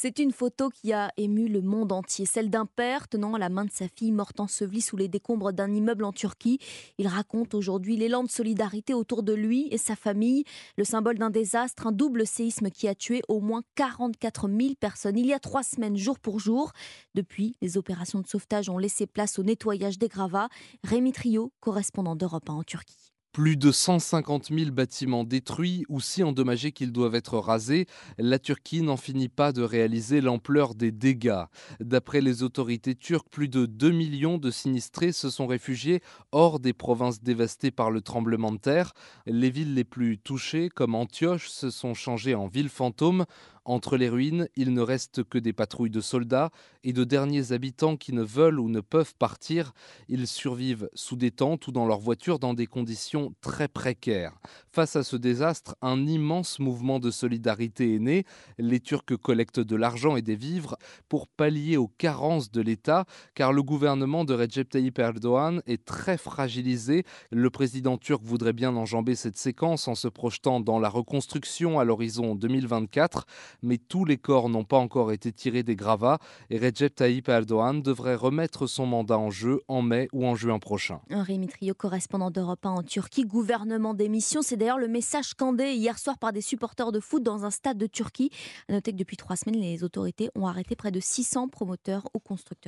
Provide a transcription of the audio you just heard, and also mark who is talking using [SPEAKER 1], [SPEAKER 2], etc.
[SPEAKER 1] C'est une photo qui a ému le monde entier, celle d'un père tenant la main de sa fille morte ensevelie sous les décombres d'un immeuble en Turquie. Il raconte aujourd'hui l'élan de solidarité autour de lui et sa famille, le symbole d'un désastre, un double séisme qui a tué au moins 44 000 personnes il y a trois semaines, jour pour jour. Depuis, les opérations de sauvetage ont laissé place au nettoyage des gravats. Rémi Trio, correspondant d'Europe 1 en Turquie.
[SPEAKER 2] Plus de 150 000 bâtiments détruits ou si endommagés qu'ils doivent être rasés, la Turquie n'en finit pas de réaliser l'ampleur des dégâts. D'après les autorités turques, plus de 2 millions de sinistrés se sont réfugiés hors des provinces dévastées par le tremblement de terre. Les villes les plus touchées, comme Antioche, se sont changées en villes fantômes. Entre les ruines, il ne reste que des patrouilles de soldats et de derniers habitants qui ne veulent ou ne peuvent partir. Ils survivent sous des tentes ou dans leur voiture dans des conditions très précaires. Face à ce désastre, un immense mouvement de solidarité est né. Les Turcs collectent de l'argent et des vivres pour pallier aux carences de l'État, car le gouvernement de Recep Tayyip Erdogan est très fragilisé. Le président turc voudrait bien enjamber cette séquence en se projetant dans la reconstruction à l'horizon 2024 mais tous les corps n'ont pas encore été tirés des gravats et Recep Tayyip Erdogan devrait remettre son mandat en jeu en mai ou en juin prochain.
[SPEAKER 1] Rémi Trio, correspondant d'Europe 1 en Turquie, gouvernement d'émission. C'est d'ailleurs le message scandé hier soir par des supporters de foot dans un stade de Turquie. A noter que depuis trois semaines, les autorités ont arrêté près de 600 promoteurs ou constructeurs.